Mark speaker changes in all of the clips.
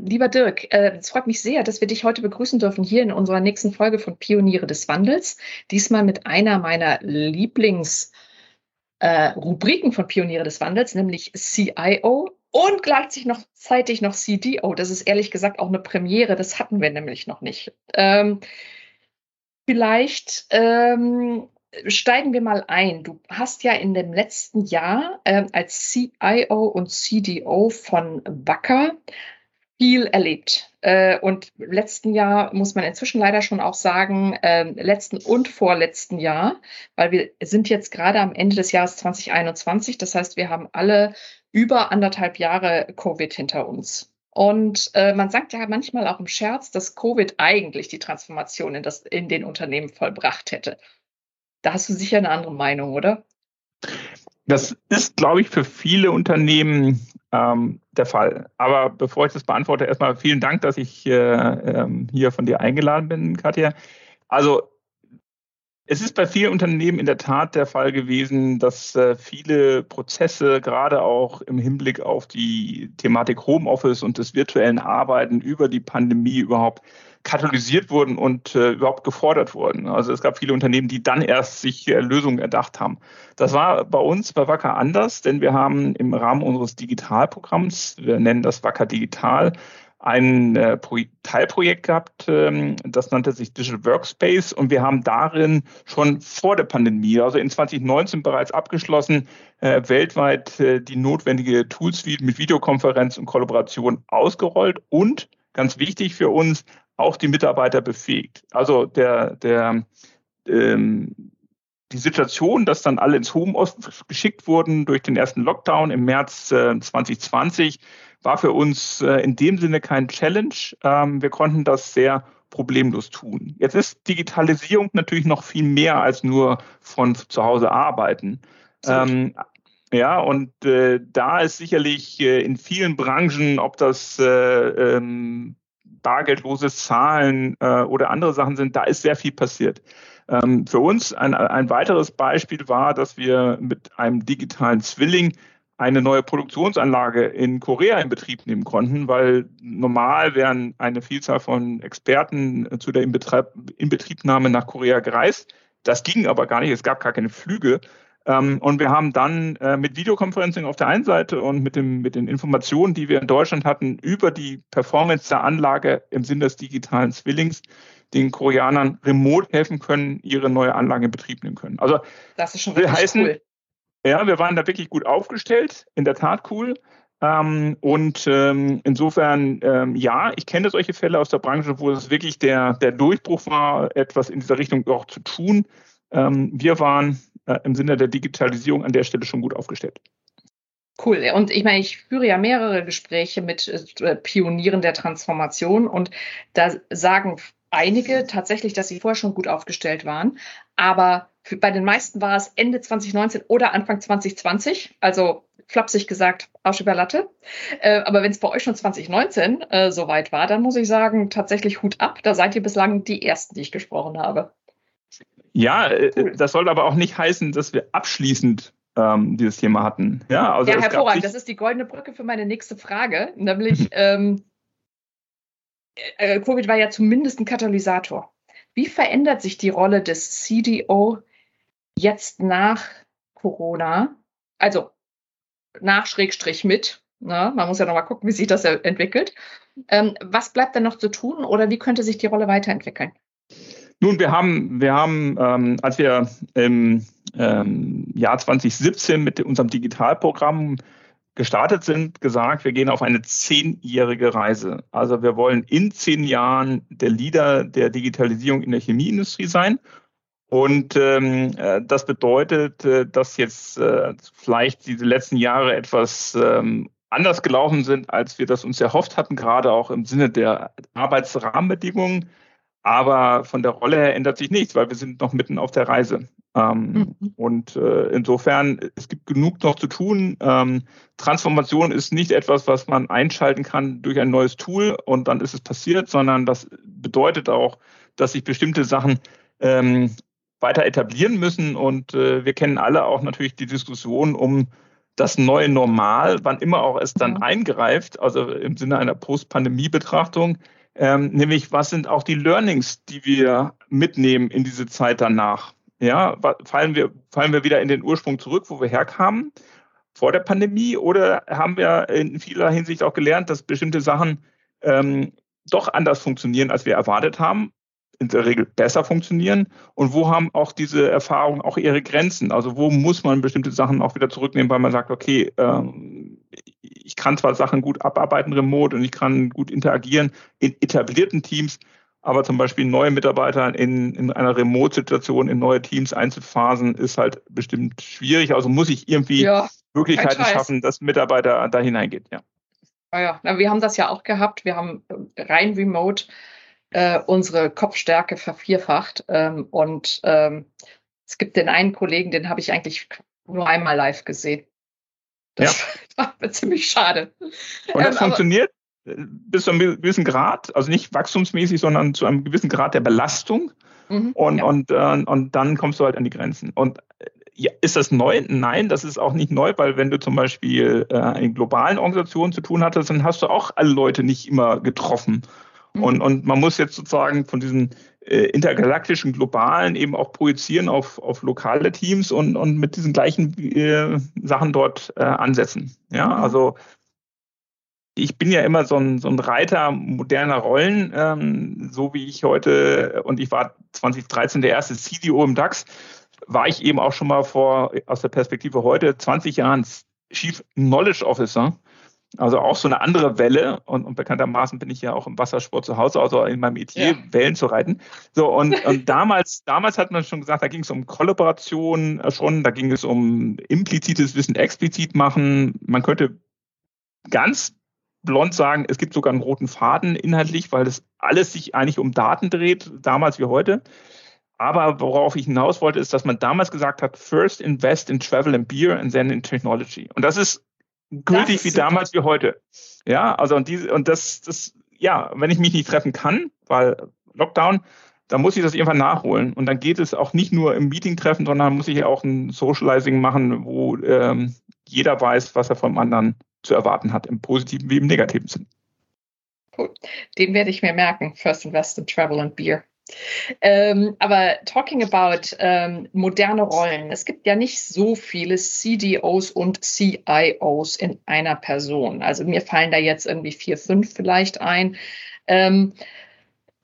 Speaker 1: Lieber Dirk, äh, es freut mich sehr, dass wir dich heute begrüßen dürfen hier in unserer nächsten Folge von Pioniere des Wandels. Diesmal mit einer meiner Lieblingsrubriken äh, von Pioniere des Wandels, nämlich CIO und gleichzeitig noch zeitig noch CDO. Das ist ehrlich gesagt auch eine Premiere. Das hatten wir nämlich noch nicht. Ähm, vielleicht ähm, steigen wir mal ein. Du hast ja in dem letzten Jahr äh, als CIO und CDO von Wacker viel erlebt. Äh, und letzten Jahr muss man inzwischen leider schon auch sagen, äh, letzten und vorletzten Jahr, weil wir sind jetzt gerade am Ende des Jahres 2021. Das heißt, wir haben alle über anderthalb Jahre Covid hinter uns. Und äh, man sagt ja manchmal auch im Scherz, dass Covid eigentlich die Transformation in, das, in den Unternehmen vollbracht hätte. Da hast du sicher eine andere Meinung, oder?
Speaker 2: Das ist, glaube ich, für viele Unternehmen ähm, der Fall. Aber bevor ich das beantworte, erstmal vielen Dank, dass ich äh, ähm, hier von dir eingeladen bin, Katja. Also es ist bei vielen Unternehmen in der Tat der Fall gewesen, dass äh, viele Prozesse, gerade auch im Hinblick auf die Thematik Homeoffice und des virtuellen Arbeiten über die Pandemie überhaupt katalysiert wurden und äh, überhaupt gefordert wurden. Also es gab viele Unternehmen, die dann erst sich äh, Lösungen erdacht haben. Das war bei uns bei Wacker anders, denn wir haben im Rahmen unseres Digitalprogramms, wir nennen das Wacker Digital, ein äh, Teilprojekt gehabt, ähm, das nannte sich Digital Workspace und wir haben darin schon vor der Pandemie, also in 2019 bereits abgeschlossen, äh, weltweit äh, die notwendige Toolsuite mit Videokonferenz und Kollaboration ausgerollt und ganz wichtig für uns, auch die Mitarbeiter befähigt. Also der, der, ähm, die Situation, dass dann alle ins Homeoffice geschickt wurden durch den ersten Lockdown im März äh, 2020, war für uns äh, in dem Sinne kein Challenge. Ähm, wir konnten das sehr problemlos tun. Jetzt ist Digitalisierung natürlich noch viel mehr als nur von zu Hause arbeiten. Ähm, ja, und äh, da ist sicherlich äh, in vielen Branchen, ob das äh, ähm, bargeldlose Zahlen äh, oder andere Sachen sind, da ist sehr viel passiert. Ähm, für uns ein, ein weiteres Beispiel war, dass wir mit einem digitalen Zwilling eine neue Produktionsanlage in Korea in Betrieb nehmen konnten, weil normal wären eine Vielzahl von Experten zu der Inbetriebnahme nach Korea gereist. Das ging aber gar nicht, es gab gar keine Flüge. Ähm, und wir haben dann äh, mit Videoconferencing auf der einen Seite und mit, dem, mit den Informationen, die wir in Deutschland hatten, über die Performance der Anlage im Sinne des digitalen Zwillings den Koreanern remote helfen können, ihre neue Anlage in Betrieb nehmen können. Also
Speaker 1: das ist schon will heißen, cool.
Speaker 2: Ja, wir waren da wirklich gut aufgestellt, in der Tat cool. Ähm, und ähm, insofern, ähm, ja, ich kenne solche Fälle aus der Branche, wo es wirklich der, der Durchbruch war, etwas in dieser Richtung auch zu tun. Ähm, wir waren äh, im Sinne der Digitalisierung an der Stelle schon gut aufgestellt.
Speaker 1: Cool. Und ich meine, ich führe ja mehrere Gespräche mit äh, Pionieren der Transformation und da sagen einige tatsächlich, dass sie vorher schon gut aufgestellt waren. Aber für, bei den meisten war es Ende 2019 oder Anfang 2020. Also flapsig gesagt, Arsch über Latte. Äh, aber wenn es bei euch schon 2019 äh, soweit war, dann muss ich sagen, tatsächlich Hut ab. Da seid ihr bislang die Ersten, die ich gesprochen habe.
Speaker 2: Ja, äh, cool. das soll aber auch nicht heißen, dass wir abschließend ähm, dieses Thema hatten.
Speaker 1: Ja, also ja hervorragend. Das ist die goldene Brücke für meine nächste Frage, nämlich ähm, äh, Covid war ja zumindest ein Katalysator. Wie verändert sich die Rolle des CDO jetzt nach Corona? Also nach Schrägstrich mit. Na, ne? man muss ja noch mal gucken, wie sich das entwickelt. Ähm, was bleibt denn noch zu tun oder wie könnte sich die Rolle weiterentwickeln?
Speaker 2: Nun, wir haben, wir haben, ähm, als wir im ähm, Jahr 2017 mit unserem Digitalprogramm gestartet sind, gesagt, wir gehen auf eine zehnjährige Reise. Also wir wollen in zehn Jahren der Leader der Digitalisierung in der Chemieindustrie sein. Und ähm, äh, das bedeutet, äh, dass jetzt äh, vielleicht diese letzten Jahre etwas ähm, anders gelaufen sind, als wir das uns erhofft hatten, gerade auch im Sinne der Arbeitsrahmenbedingungen. Aber von der Rolle her ändert sich nichts, weil wir sind noch mitten auf der Reise. Ähm, mhm. Und äh, insofern, es gibt genug noch zu tun. Ähm, Transformation ist nicht etwas, was man einschalten kann durch ein neues Tool und dann ist es passiert, sondern das bedeutet auch, dass sich bestimmte Sachen ähm, weiter etablieren müssen. Und äh, wir kennen alle auch natürlich die Diskussion um das neue Normal, wann immer auch es dann eingreift, also im Sinne einer Post-Pandemie-Betrachtung, ähm, nämlich was sind auch die Learnings, die wir mitnehmen in diese Zeit danach? Ja, fallen wir, fallen wir wieder in den Ursprung zurück, wo wir herkamen, vor der Pandemie, oder haben wir in vieler Hinsicht auch gelernt, dass bestimmte Sachen ähm, doch anders funktionieren, als wir erwartet haben? in der Regel besser funktionieren und wo haben auch diese Erfahrungen auch ihre Grenzen? Also wo muss man bestimmte Sachen auch wieder zurücknehmen, weil man sagt, okay, ähm, ich kann zwar Sachen gut abarbeiten remote und ich kann gut interagieren in etablierten Teams, aber zum Beispiel neue Mitarbeiter in, in einer Remote-Situation in neue Teams einzuphasen, ist halt bestimmt schwierig. Also muss ich irgendwie ja, Möglichkeiten schaffen, dass Mitarbeiter da hineingehen, ja.
Speaker 1: Ja, ja, wir haben das ja auch gehabt. Wir haben rein remote äh, unsere Kopfstärke vervierfacht. Ähm, und ähm, es gibt den einen Kollegen, den habe ich eigentlich nur einmal live gesehen. Das ja. War ziemlich schade.
Speaker 2: Und das ähm, funktioniert bis zu einem gewissen Grad, also nicht wachstumsmäßig, sondern zu einem gewissen Grad der Belastung. Mhm, und, ja. und, äh, und dann kommst du halt an die Grenzen. Und äh, ja, ist das neu? Nein, das ist auch nicht neu, weil wenn du zum Beispiel äh, in globalen Organisationen zu tun hattest, dann hast du auch alle Leute nicht immer getroffen. Mhm. Und, und man muss jetzt sozusagen von diesen intergalaktischen, globalen eben auch projizieren auf, auf lokale Teams und, und mit diesen gleichen äh, Sachen dort äh, ansetzen. Ja, also ich bin ja immer so ein, so ein Reiter moderner Rollen, ähm, so wie ich heute, und ich war 2013 der erste CDO im DAX, war ich eben auch schon mal vor, aus der Perspektive heute, 20 Jahren Chief Knowledge Officer. Also auch so eine andere Welle und, und, bekanntermaßen bin ich ja auch im Wassersport zu Hause, also in meinem Metier, ja. Wellen zu reiten. So und, und damals, damals hat man schon gesagt, da ging es um Kollaboration äh, schon, da ging es um implizites Wissen explizit machen. Man könnte ganz blond sagen, es gibt sogar einen roten Faden inhaltlich, weil das alles sich eigentlich um Daten dreht, damals wie heute. Aber worauf ich hinaus wollte, ist, dass man damals gesagt hat, first invest in travel and beer and then in technology. Und das ist gültig wie damals wie heute. Ja, also und diese, und das, das, ja, wenn ich mich nicht treffen kann, weil Lockdown, dann muss ich das irgendwann nachholen. Und dann geht es auch nicht nur im Meeting treffen, sondern muss ich auch ein Socializing machen, wo ähm, jeder weiß, was er vom anderen zu erwarten hat, im positiven wie im negativen Sinn.
Speaker 1: Cool. Den werde ich mir merken. First Invest in Travel and Beer. Ähm, aber talking about ähm, moderne Rollen, es gibt ja nicht so viele CDOs und CIOs in einer Person. Also mir fallen da jetzt irgendwie vier, fünf vielleicht ein. Ähm,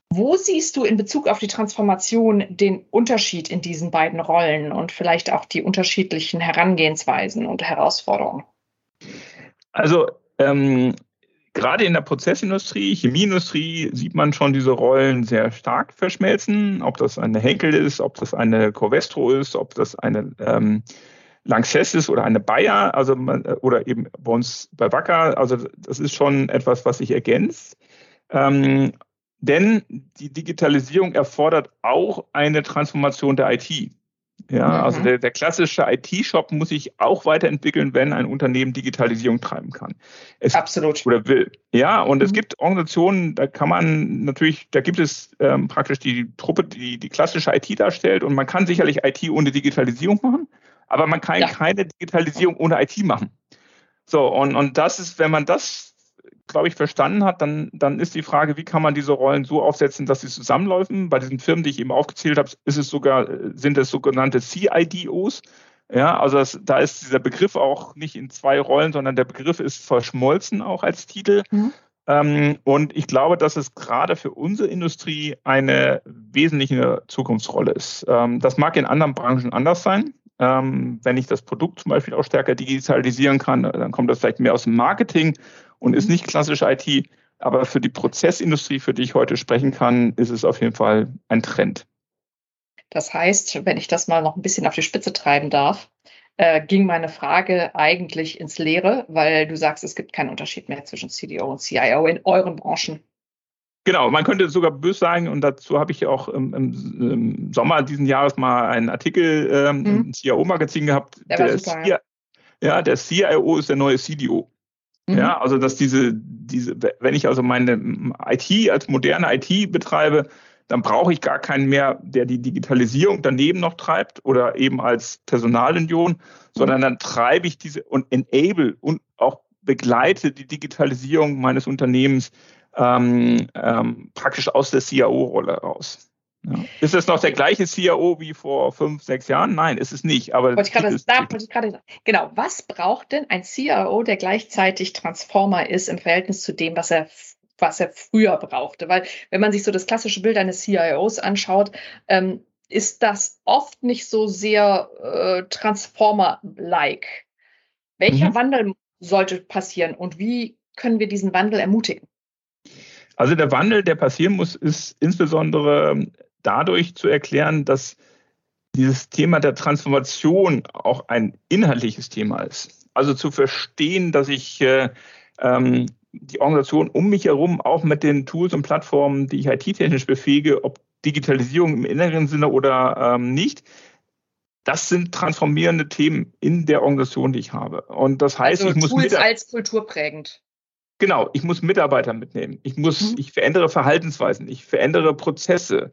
Speaker 1: wo siehst du in Bezug auf die Transformation den Unterschied in diesen beiden Rollen und vielleicht auch die unterschiedlichen Herangehensweisen und Herausforderungen?
Speaker 2: Also ähm, gerade in der Prozessindustrie, Chemieindustrie sieht man schon diese Rollen sehr stark verschmelzen. Ob das eine Henkel ist, ob das eine Covestro ist, ob das eine ähm, Lanxess ist oder eine Bayer, also man, oder eben bei uns bei Wacker. Also das ist schon etwas, was sich ergänzt. Ähm, denn die Digitalisierung erfordert auch eine Transformation der IT. Ja, mhm. also der, der klassische IT-Shop muss sich auch weiterentwickeln, wenn ein Unternehmen Digitalisierung treiben kann. Es,
Speaker 1: Absolut.
Speaker 2: Oder will. Ja, und mhm. es gibt Organisationen, da kann man natürlich, da gibt es ähm, praktisch die Truppe, die die klassische IT darstellt und man kann sicherlich IT ohne Digitalisierung machen, aber man kann ja. keine Digitalisierung ohne IT machen. So, und, und das ist, wenn man das glaube ich, verstanden hat, dann, dann ist die Frage, wie kann man diese Rollen so aufsetzen, dass sie zusammenläufen. Bei diesen Firmen, die ich eben aufgezählt habe, ist es sogar, sind es sogenannte CIDOs. Ja, also das, da ist dieser Begriff auch nicht in zwei Rollen, sondern der Begriff ist verschmolzen auch als Titel. Mhm. Ähm, und ich glaube, dass es gerade für unsere Industrie eine wesentliche Zukunftsrolle ist. Ähm, das mag in anderen Branchen anders sein. Ähm, wenn ich das Produkt zum Beispiel auch stärker digitalisieren kann, dann kommt das vielleicht mehr aus dem Marketing und ist nicht klassisch IT. Aber für die Prozessindustrie, für die ich heute sprechen kann, ist es auf jeden Fall ein Trend.
Speaker 1: Das heißt, wenn ich das mal noch ein bisschen auf die Spitze treiben darf, äh, ging meine Frage eigentlich ins Leere, weil du sagst, es gibt keinen Unterschied mehr zwischen CDO und CIO in euren Branchen.
Speaker 2: Genau, man könnte sogar böse sagen, und dazu habe ich auch im, im, im, Sommer diesen Jahres mal einen Artikel ähm, mhm. im CIO-Magazin gehabt. Der, der, super, ja. ja, der CIO ist der neue CDO. Mhm. Ja, also dass diese, diese, wenn ich also meine IT als moderne IT betreibe, dann brauche ich gar keinen mehr, der die Digitalisierung daneben noch treibt oder eben als Personalunion, sondern dann treibe ich diese und enable und auch begleite die Digitalisierung meines Unternehmens ähm, ähm, praktisch aus der CIO-Rolle raus. Ja. Ist es noch der gleiche CIO wie vor fünf, sechs Jahren? Nein, ist es nicht. Aber
Speaker 1: wollte ich gerade, da wollte ich gerade sagen. Genau, was braucht denn ein CIO, der gleichzeitig Transformer ist im Verhältnis zu dem, was er was er früher brauchte. Weil wenn man sich so das klassische Bild eines CIOs anschaut, ähm, ist das oft nicht so sehr äh, Transformer-like. Welcher mhm. Wandel sollte passieren und wie können wir diesen Wandel ermutigen?
Speaker 2: Also der Wandel, der passieren muss, ist insbesondere dadurch zu erklären, dass dieses Thema der Transformation auch ein inhaltliches Thema ist. Also zu verstehen, dass ich äh, ähm, die Organisation um mich herum auch mit den Tools und Plattformen, die ich IT-technisch befähige, ob Digitalisierung im inneren Sinne oder ähm, nicht, das sind transformierende Themen in der Organisation, die ich habe. Und das heißt,
Speaker 1: also
Speaker 2: ich muss
Speaker 1: Tools als kulturprägend.
Speaker 2: Genau, ich muss Mitarbeiter mitnehmen. Ich muss, mhm. ich verändere Verhaltensweisen, ich verändere Prozesse.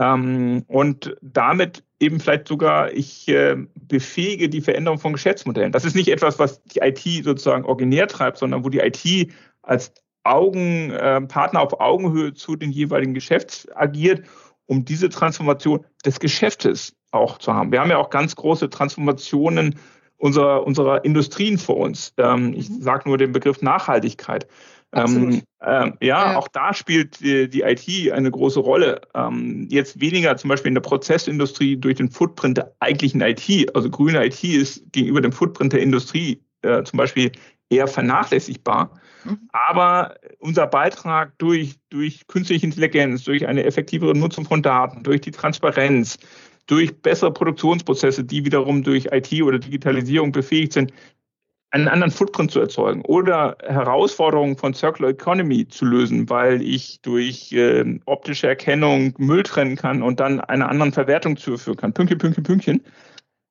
Speaker 2: Ähm, und damit eben vielleicht sogar, ich äh, befähige die Veränderung von Geschäftsmodellen. Das ist nicht etwas, was die IT sozusagen originär treibt, sondern wo die IT als Augenpartner äh, auf Augenhöhe zu den jeweiligen Geschäfts agiert, um diese Transformation des Geschäftes auch zu haben. Wir haben ja auch ganz große Transformationen unserer, unserer Industrien vor uns. Ähm, ich mhm. sage nur den Begriff Nachhaltigkeit. Ähm, äh, ja, ja, auch da spielt die, die IT eine große Rolle. Ähm, jetzt weniger zum Beispiel in der Prozessindustrie durch den Footprint der eigentlichen IT. Also grüne IT ist gegenüber dem Footprint der Industrie äh, zum Beispiel eher vernachlässigbar. Mhm. Aber unser Beitrag durch, durch künstliche Intelligenz, durch eine effektivere Nutzung von Daten, durch die Transparenz, durch bessere Produktionsprozesse, die wiederum durch IT oder Digitalisierung befähigt sind, einen anderen Footprint zu erzeugen oder Herausforderungen von Circular Economy zu lösen, weil ich durch äh, optische Erkennung Müll trennen kann und dann einer anderen Verwertung zuführen kann. Pünktchen, Pünktchen, Pünktchen.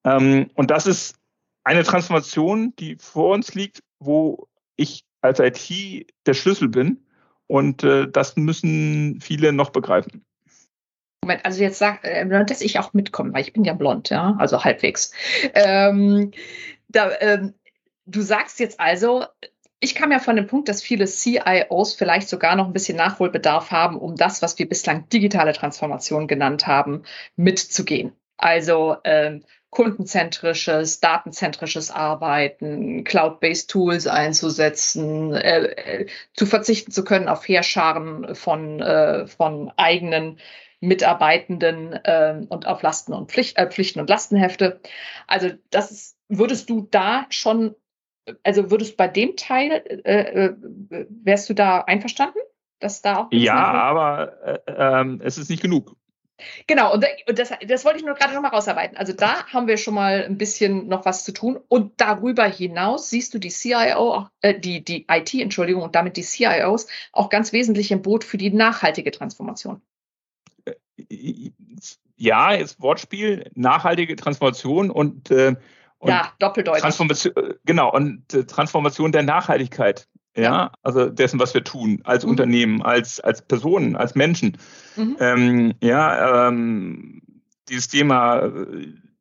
Speaker 2: Ähm, und das ist eine Transformation, die vor uns liegt, wo ich als IT der Schlüssel bin. Und äh, das müssen viele noch begreifen.
Speaker 1: Moment, also jetzt sag, äh, dass ich auch mitkomme, weil ich bin ja blond, ja, also halbwegs. Ähm, da, ähm, du sagst jetzt also, ich kam ja von dem Punkt, dass viele CIOs vielleicht sogar noch ein bisschen Nachholbedarf haben, um das, was wir bislang digitale Transformation genannt haben, mitzugehen. Also ähm, kundenzentrisches, datenzentrisches Arbeiten, Cloud-based Tools einzusetzen, äh, äh, zu verzichten zu können auf Heerscharen von, äh, von eigenen Mitarbeitenden äh, und auf Lasten und Pflicht, äh, Pflichten und Lastenhefte. Also das ist, würdest du da schon, also würdest du bei dem Teil, äh, äh wärst du da einverstanden?
Speaker 2: Dass da auch ja, aber äh, ähm, es ist nicht genug.
Speaker 1: Genau, und, das, das wollte ich nur gerade nochmal rausarbeiten. Also da haben wir schon mal ein bisschen noch was zu tun. Und darüber hinaus siehst du die CIO, äh, die, die IT, Entschuldigung, und damit die CIOs auch ganz wesentlich im Boot für die nachhaltige Transformation
Speaker 2: ja, jetzt Wortspiel, nachhaltige Transformation und, äh,
Speaker 1: und ja, doppeldeutig.
Speaker 2: Transformation, genau, und äh, Transformation der Nachhaltigkeit. Ja, ja, also dessen, was wir tun, als mhm. Unternehmen, als, als Personen, als Menschen. Mhm. Ähm, ja, ähm, dieses Thema,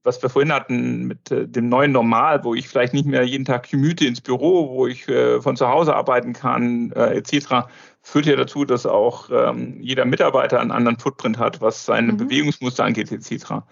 Speaker 2: was wir vorhin hatten mit äh, dem neuen Normal, wo ich vielleicht nicht mehr jeden Tag commute ins Büro, wo ich äh, von zu Hause arbeiten kann, äh, etc., führt ja dazu, dass auch ähm, jeder Mitarbeiter einen anderen Footprint hat, was seine mhm. Bewegungsmuster angeht, etc.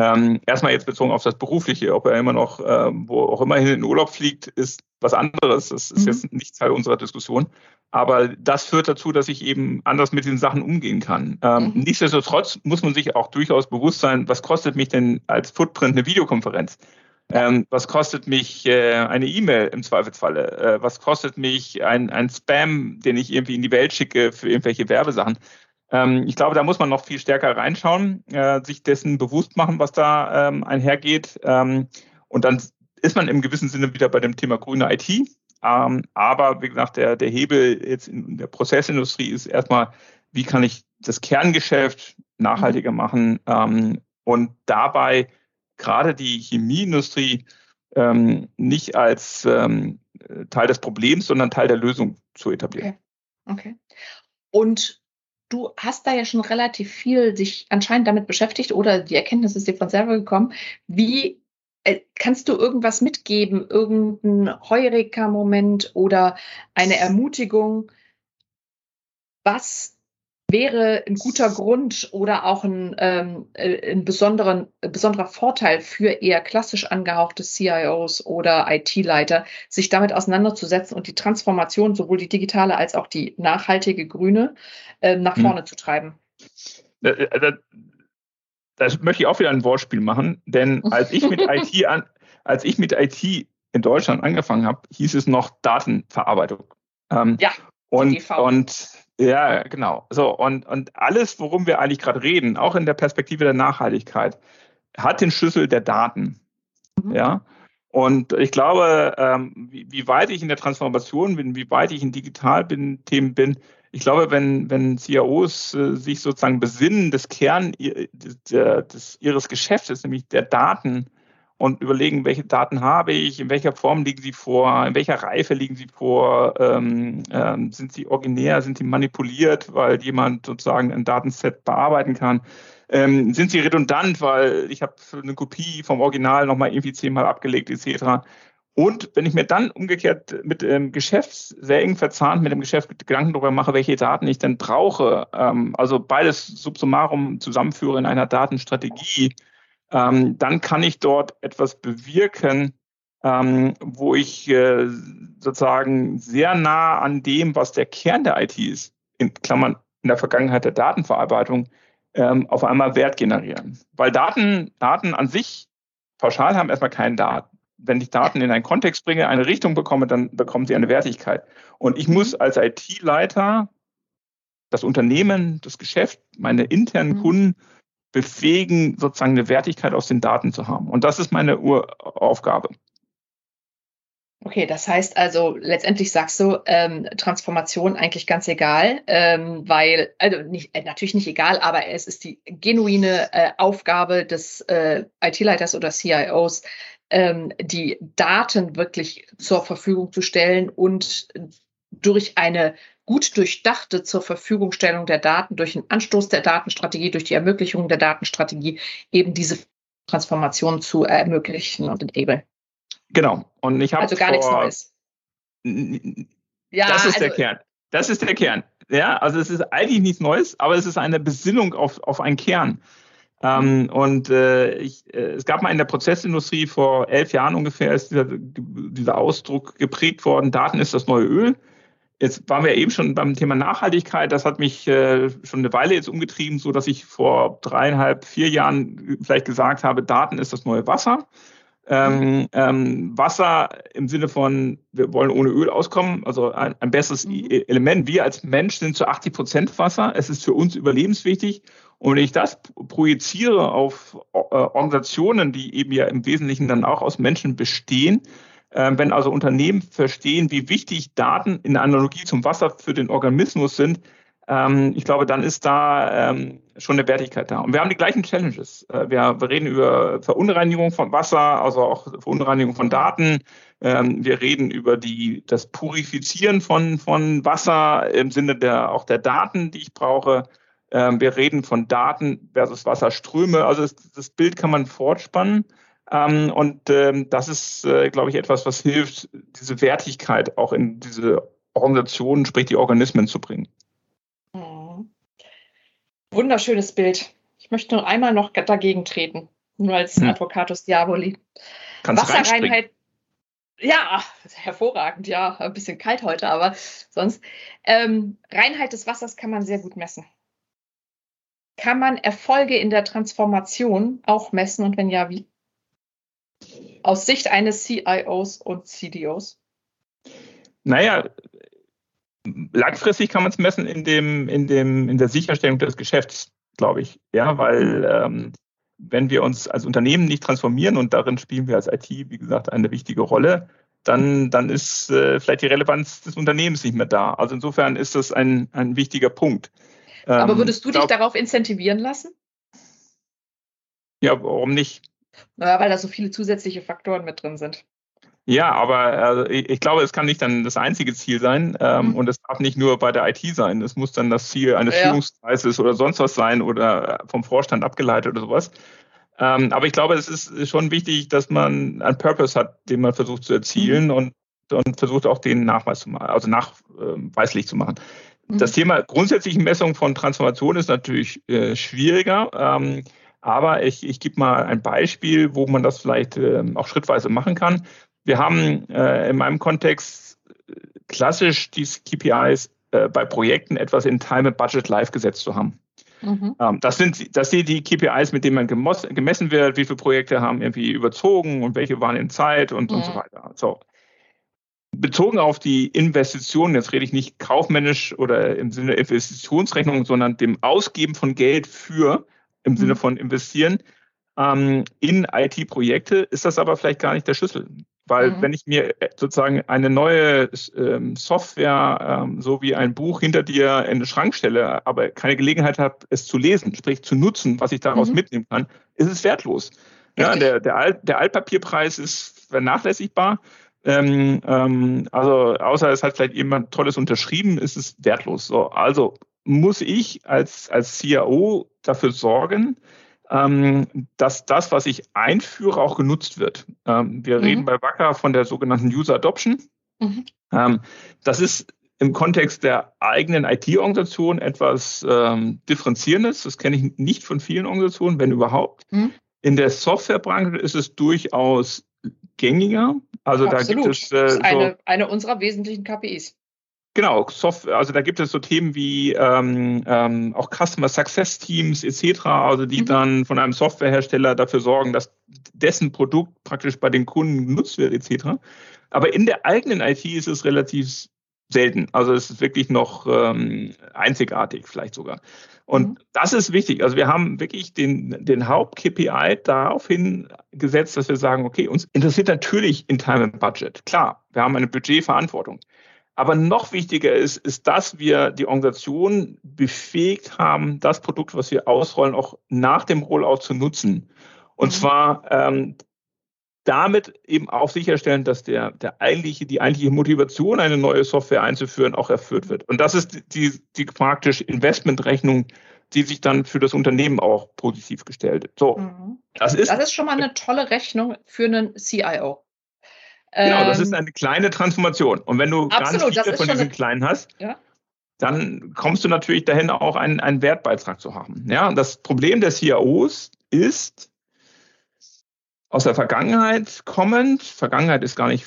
Speaker 2: Ähm, erstmal jetzt bezogen auf das Berufliche, ob er immer noch, äh, wo auch immer hin in den Urlaub fliegt, ist was anderes. Das ist mhm. jetzt nicht Teil unserer Diskussion. Aber das führt dazu, dass ich eben anders mit den Sachen umgehen kann. Ähm, mhm. Nichtsdestotrotz muss man sich auch durchaus bewusst sein, was kostet mich denn als Footprint eine Videokonferenz? Ähm, was kostet mich äh, eine E-Mail im Zweifelsfalle? Äh, was kostet mich ein, ein Spam, den ich irgendwie in die Welt schicke für irgendwelche Werbesachen? Ähm, ich glaube, da muss man noch viel stärker reinschauen, äh, sich dessen bewusst machen, was da ähm, einhergeht. Ähm, und dann ist man im gewissen Sinne wieder bei dem Thema grüne IT. Aber wie gesagt, der, der Hebel jetzt in der Prozessindustrie ist erstmal, wie kann ich das Kerngeschäft nachhaltiger machen und dabei gerade die Chemieindustrie nicht als Teil des Problems, sondern Teil der Lösung zu etablieren.
Speaker 1: Okay. okay. Und du hast da ja schon relativ viel sich anscheinend damit beschäftigt oder die Erkenntnis ist dir von selber gekommen. Wie äh, kannst du irgendwas mitgeben, irgendein Heureka-Moment oder eine Ermutigung? Was wäre ein guter Grund oder auch ein, ähm, äh, ein besonderen, besonderer Vorteil für eher klassisch angehauchte CIOs oder IT-Leiter, sich damit auseinanderzusetzen und die Transformation, sowohl die digitale als auch die nachhaltige grüne, äh, nach hm. vorne hm. zu treiben?
Speaker 2: Da, äh, da, da, möchte ich auch wieder ein Wortspiel machen, denn als ich mit IT an, als ich mit IT in Deutschland angefangen habe, hieß es noch Datenverarbeitung. Ähm, ja. Und, und ja, genau. So, und, und alles, worum wir eigentlich gerade reden, auch in der Perspektive der Nachhaltigkeit, hat den Schlüssel der Daten. Mhm. Ja. Und ich glaube, ähm, wie, wie, weit ich in der Transformation bin, wie weit ich in Digital-Themen bin, ich glaube, wenn, wenn CIOs äh, sich sozusagen besinnen, das Kern des, des, ihres Geschäftes, nämlich der Daten, und überlegen, welche Daten habe ich, in welcher Form liegen sie vor, in welcher Reife liegen sie vor, ähm, ähm, sind sie originär, sind sie manipuliert, weil jemand sozusagen ein Datenset bearbeiten kann. Ähm, sind sie redundant, weil ich habe eine Kopie vom Original nochmal irgendwie zehnmal abgelegt etc. Und wenn ich mir dann umgekehrt mit dem Geschäft sehr eng verzahnt mit dem Geschäft Gedanken darüber mache, welche Daten ich denn brauche, ähm, also beides subsummarum zusammenführe in einer Datenstrategie, ähm, dann kann ich dort etwas bewirken, ähm, wo ich äh, sozusagen sehr nah an dem, was der Kern der IT ist, in Klammern in der Vergangenheit der Datenverarbeitung, ähm, auf einmal Wert generieren. Weil Daten, Daten an sich pauschal haben erstmal keinen Daten. Wenn ich Daten in einen Kontext bringe, eine Richtung bekomme, dann bekommen sie eine Wertigkeit. Und ich muss als IT-Leiter das Unternehmen, das Geschäft, meine internen mhm. Kunden befähigen, sozusagen eine Wertigkeit aus den Daten zu haben. Und das ist meine Uraufgabe.
Speaker 1: Okay, das heißt also, letztendlich sagst du, ähm, Transformation eigentlich ganz egal, ähm, weil, also nicht, äh, natürlich nicht egal, aber es ist die genuine äh, Aufgabe des äh, IT-Leiters oder CIOs, ähm, die Daten wirklich zur Verfügung zu stellen und durch eine gut durchdachte zur Verfügungstellung der Daten, durch den Anstoß der Datenstrategie, durch die Ermöglichung der Datenstrategie eben diese Transformation zu ermöglichen und enablen.
Speaker 2: Genau. Und ich habe
Speaker 1: also gar nichts Neues.
Speaker 2: Ja, das ist also, der Kern. Das ist der Kern. Ja, also es ist eigentlich nichts Neues, aber es ist eine Besinnung auf, auf einen Kern. Ähm, und äh, ich, äh, es gab mal in der Prozessindustrie vor elf Jahren ungefähr ist dieser, dieser Ausdruck geprägt worden, Daten ist das neue Öl. Jetzt waren wir eben schon beim Thema Nachhaltigkeit. Das hat mich äh, schon eine Weile jetzt umgetrieben, so dass ich vor dreieinhalb, vier Jahren vielleicht gesagt habe, Daten ist das neue Wasser. Ähm, ähm, Wasser im Sinne von, wir wollen ohne Öl auskommen, also ein, ein besseres mhm. Element. Wir als Mensch sind zu 80 Prozent Wasser. Es ist für uns überlebenswichtig. Und wenn ich das projiziere auf äh, Organisationen, die eben ja im Wesentlichen dann auch aus Menschen bestehen, wenn also Unternehmen verstehen, wie wichtig Daten in Analogie zum Wasser für den Organismus sind, ähm, ich glaube, dann ist da ähm, schon eine Wertigkeit da. Und wir haben die gleichen Challenges. Äh, wir, reden über Verunreinigung von Wasser, also auch Verunreinigung von Daten. wir reden über die, das Purifizieren von, von Wasser im Sinne der, auch der Daten, die ich brauche. wir reden von Daten versus Wasserströme. Also das, das Bild kann man fortspannen. Ähm, und ähm, das ist, äh, glaube ich, etwas, was hilft, diese Wertigkeit auch in diese Organisationen, sprich die Organismen zu bringen.
Speaker 1: Mhm. Wunderschönes Bild. Ich möchte nur einmal noch dagegen treten, nur als hm. Advocatus Diaboli.
Speaker 2: Kannst Wasserreinheit.
Speaker 1: Ja, hervorragend, ja. Ein bisschen kalt heute, aber sonst. Ähm, Reinheit des Wassers kann man sehr gut messen. Kann man Erfolge in der Transformation auch messen und wenn ja, wie? Aus Sicht eines CIOs und CDOs?
Speaker 2: Naja, langfristig kann man es messen in, dem, in, dem, in der Sicherstellung des Geschäfts, glaube ich. Ja, weil ähm, wenn wir uns als Unternehmen nicht transformieren und darin spielen wir als IT, wie gesagt, eine wichtige Rolle, dann, dann ist äh, vielleicht die Relevanz des Unternehmens nicht mehr da. Also insofern ist das ein, ein wichtiger Punkt.
Speaker 1: Aber ähm, würdest du dich glaub, darauf incentivieren lassen?
Speaker 2: Ja, warum nicht?
Speaker 1: Naja, weil da so viele zusätzliche Faktoren mit drin sind.
Speaker 2: Ja, aber also ich, ich, glaube, es kann nicht dann das einzige Ziel sein ähm, mhm. und es darf nicht nur bei der IT sein. Es muss dann das Ziel eines ja. Führungskreises oder sonst was sein oder vom Vorstand abgeleitet oder sowas. Ähm, aber ich glaube, es ist schon wichtig, dass man einen Purpose hat, den man versucht zu erzielen mhm. und, und versucht auch den Nachweis zu machen, also nachweislich zu machen. Mhm. Das Thema grundsätzliche Messung von Transformation ist natürlich äh, schwieriger. Ähm, aber ich, ich gebe mal ein Beispiel, wo man das vielleicht äh, auch schrittweise machen kann. Wir haben äh, in meinem Kontext äh, klassisch die KPIs äh, bei Projekten etwas in Time and Budget Live gesetzt zu haben. Mhm. Ähm, das, sind, das sind die KPIs, mit denen man gemessen wird, wie viele Projekte haben irgendwie überzogen und welche waren in Zeit und, mhm. und so weiter. So. Bezogen auf die Investitionen, jetzt rede ich nicht kaufmännisch oder im Sinne Investitionsrechnung, sondern dem Ausgeben von Geld für, im Sinne mhm. von investieren, ähm, in IT-Projekte, ist das aber vielleicht gar nicht der Schlüssel. Weil mhm. wenn ich mir äh, sozusagen eine neue ähm, Software, ähm, so wie ein Buch hinter dir in den Schrank stelle, aber keine Gelegenheit habe, es zu lesen, sprich zu nutzen, was ich daraus mhm. mitnehmen kann, ist es wertlos. Ja, der, der, Alt, der Altpapierpreis ist vernachlässigbar. Ähm, ähm, also außer es hat vielleicht jemand Tolles unterschrieben, ist es wertlos. So, also muss ich als, als CIO dafür sorgen, ähm, dass das, was ich einführe, auch genutzt wird. Ähm, wir mhm. reden bei Wacker von der sogenannten User Adoption. Mhm. Ähm, das ist im Kontext der eigenen IT-Organisation etwas Differenzierendes. Das kenne ich nicht von vielen Organisationen, wenn überhaupt. Mhm. In der Softwarebranche ist es durchaus gängiger. Also Absolut. da gibt es äh,
Speaker 1: das ist eine, eine unserer wesentlichen KPIs.
Speaker 2: Genau, Software, also da gibt es so Themen wie ähm, ähm, auch Customer Success Teams etc., also die mhm. dann von einem Softwarehersteller dafür sorgen, dass dessen Produkt praktisch bei den Kunden genutzt wird etc. Aber in der eigenen IT ist es relativ selten. Also es ist wirklich noch ähm, einzigartig vielleicht sogar. Und mhm. das ist wichtig. Also wir haben wirklich den, den Haupt-KPI darauf hingesetzt, dass wir sagen, okay, uns interessiert natürlich in Time and Budget. Klar, wir haben eine Budgetverantwortung. Aber noch wichtiger ist, ist, dass wir die Organisation befähigt haben, das Produkt, was wir ausrollen, auch nach dem Rollout zu nutzen. Und mhm. zwar ähm, damit eben auch sicherstellen, dass der, der eigentliche, die eigentliche Motivation, eine neue Software einzuführen, auch erfüllt wird. Und das ist die, die praktische Investmentrechnung, die sich dann für das Unternehmen auch positiv gestellt. So,
Speaker 1: mhm. das ist. Das ist schon mal eine tolle Rechnung für einen CIO.
Speaker 2: Genau, das ist ähm, eine kleine Transformation. Und wenn du absolut, gar nicht viele von diesen kleinen hast, ja? dann kommst du natürlich dahin, auch einen, einen Wertbeitrag zu haben. Ja, das Problem der CIOs ist, aus der Vergangenheit kommend, Vergangenheit ist gar nicht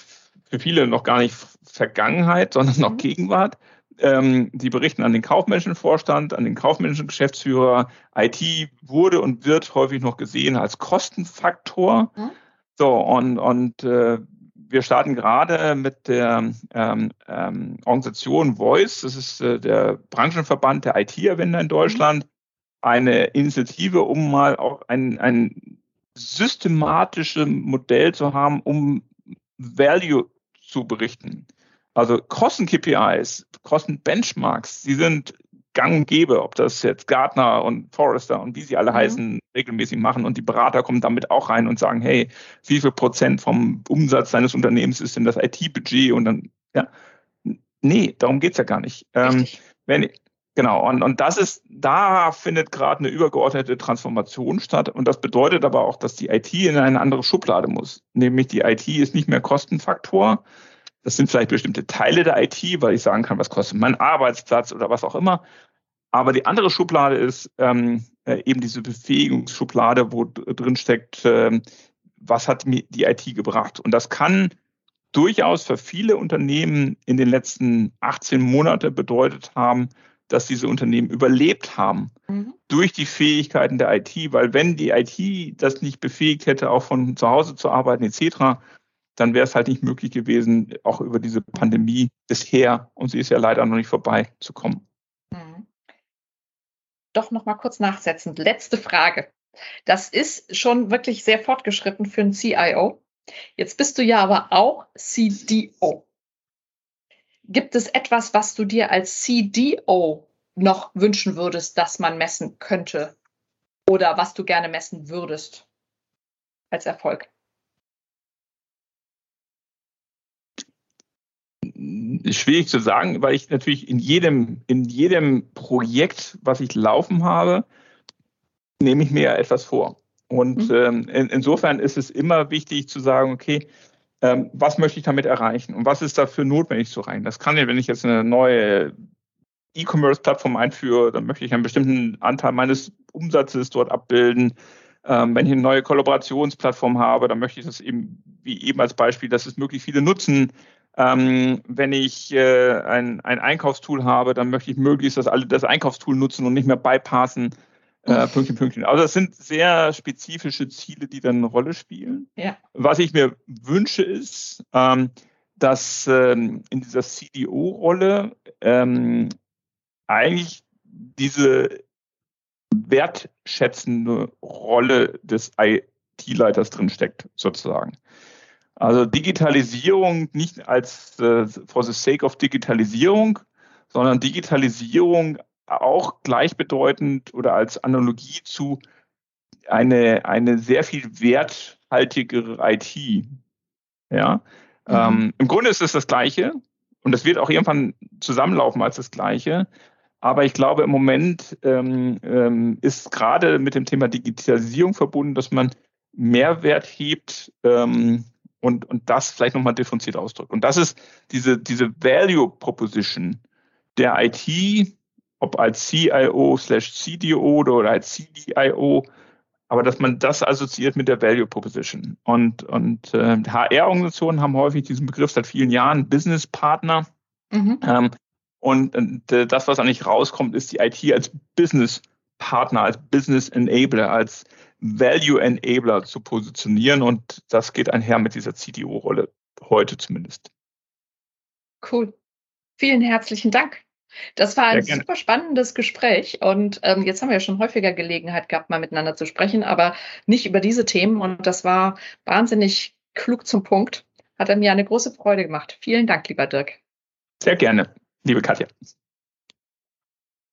Speaker 2: für viele noch gar nicht Vergangenheit, sondern noch mhm. Gegenwart. Ähm, die berichten an den kaufmännischen Vorstand, an den kaufmännischen Geschäftsführer. IT wurde und wird häufig noch gesehen als Kostenfaktor. Mhm. So, und, und äh, wir starten gerade mit der ähm, ähm, Organisation Voice, das ist äh, der Branchenverband der IT-Erwender in Deutschland, eine Initiative, um mal auch ein, ein systematisches Modell zu haben, um Value zu berichten. Also Kosten-KPIs, Kosten-Benchmarks, die sind gang und gäbe, ob das jetzt Gartner und Forrester und wie sie alle mhm. heißen, regelmäßig machen. Und die Berater kommen damit auch rein und sagen, hey, wie viel Prozent vom Umsatz deines Unternehmens ist denn das IT-Budget? Und dann, ja, nee, darum geht's ja gar nicht. Ähm, wenn, genau, und, und das ist, da findet gerade eine übergeordnete Transformation statt. Und das bedeutet aber auch, dass die IT in eine andere Schublade muss. Nämlich die IT ist nicht mehr Kostenfaktor, das sind vielleicht bestimmte Teile der IT, weil ich sagen kann, was kostet mein Arbeitsplatz oder was auch immer. Aber die andere Schublade ist ähm, äh, eben diese Befähigungsschublade, wo drin steckt, äh, was hat mir die IT gebracht. Und das kann durchaus für viele Unternehmen in den letzten 18 Monaten bedeutet haben, dass diese Unternehmen überlebt haben mhm. durch die Fähigkeiten der IT, weil wenn die IT das nicht befähigt hätte, auch von zu Hause zu arbeiten etc., dann wäre es halt nicht möglich gewesen, auch über diese Pandemie bisher, und sie ist ja leider noch nicht vorbei, zu kommen. Mhm.
Speaker 1: Doch noch mal kurz nachsetzen. Letzte Frage. Das ist schon wirklich sehr fortgeschritten für einen CIO. Jetzt bist du ja aber auch CDO. Gibt es etwas, was du dir als CDO noch wünschen würdest, dass man messen könnte? Oder was du gerne messen würdest als Erfolg?
Speaker 2: Schwierig zu sagen, weil ich natürlich in jedem, in jedem Projekt, was ich laufen habe, nehme ich mir etwas vor. Und mhm. ähm, in, insofern ist es immer wichtig zu sagen, okay, ähm, was möchte ich damit erreichen und was ist dafür notwendig zu erreichen? Das kann ja, wenn ich jetzt eine neue E-Commerce-Plattform einführe, dann möchte ich einen bestimmten Anteil meines Umsatzes dort abbilden. Ähm, wenn ich eine neue Kollaborationsplattform habe, dann möchte ich das eben, wie eben als Beispiel, dass es möglichst viele nutzen. Ähm, wenn ich äh, ein, ein Einkaufstool habe, dann möchte ich möglichst, dass alle das Einkaufstool nutzen und nicht mehr bypassen. Äh, Pünktchen, Pünktchen. Also das sind sehr spezifische Ziele, die dann eine Rolle spielen. Ja. Was ich mir wünsche ist, ähm, dass ähm, in dieser CDO-Rolle ähm, eigentlich diese wertschätzende Rolle des IT-Leiters drinsteckt, sozusagen. Also Digitalisierung nicht als äh, for the sake of Digitalisierung, sondern Digitalisierung auch gleichbedeutend oder als Analogie zu eine, eine sehr viel werthaltigere IT. Ja. Mhm. Ähm, Im Grunde ist es das Gleiche und es wird auch irgendwann zusammenlaufen als das Gleiche. Aber ich glaube, im Moment ähm, ähm, ist gerade mit dem Thema Digitalisierung verbunden, dass man Mehrwert hebt ähm, und, und das vielleicht nochmal differenziert ausdrückt. Und das ist diese, diese Value Proposition der IT, ob als CIO slash CDO oder als CDIO, aber dass man das assoziiert mit der Value Proposition. Und, und äh, HR-Organisationen haben häufig diesen Begriff seit vielen Jahren, Business Partner. Mhm. Ähm, und, und äh, das, was eigentlich rauskommt, ist die IT als Business Partner, als Business Enabler, als Value Enabler zu positionieren. Und das geht einher mit dieser CDO-Rolle, heute zumindest.
Speaker 1: Cool. Vielen herzlichen Dank. Das war ein super spannendes Gespräch und ähm, jetzt haben wir ja schon häufiger Gelegenheit gehabt, mal miteinander zu sprechen, aber nicht über diese Themen und das war wahnsinnig klug zum Punkt. Hat er mir eine große Freude gemacht. Vielen Dank, lieber Dirk.
Speaker 2: Sehr gerne, liebe Katja.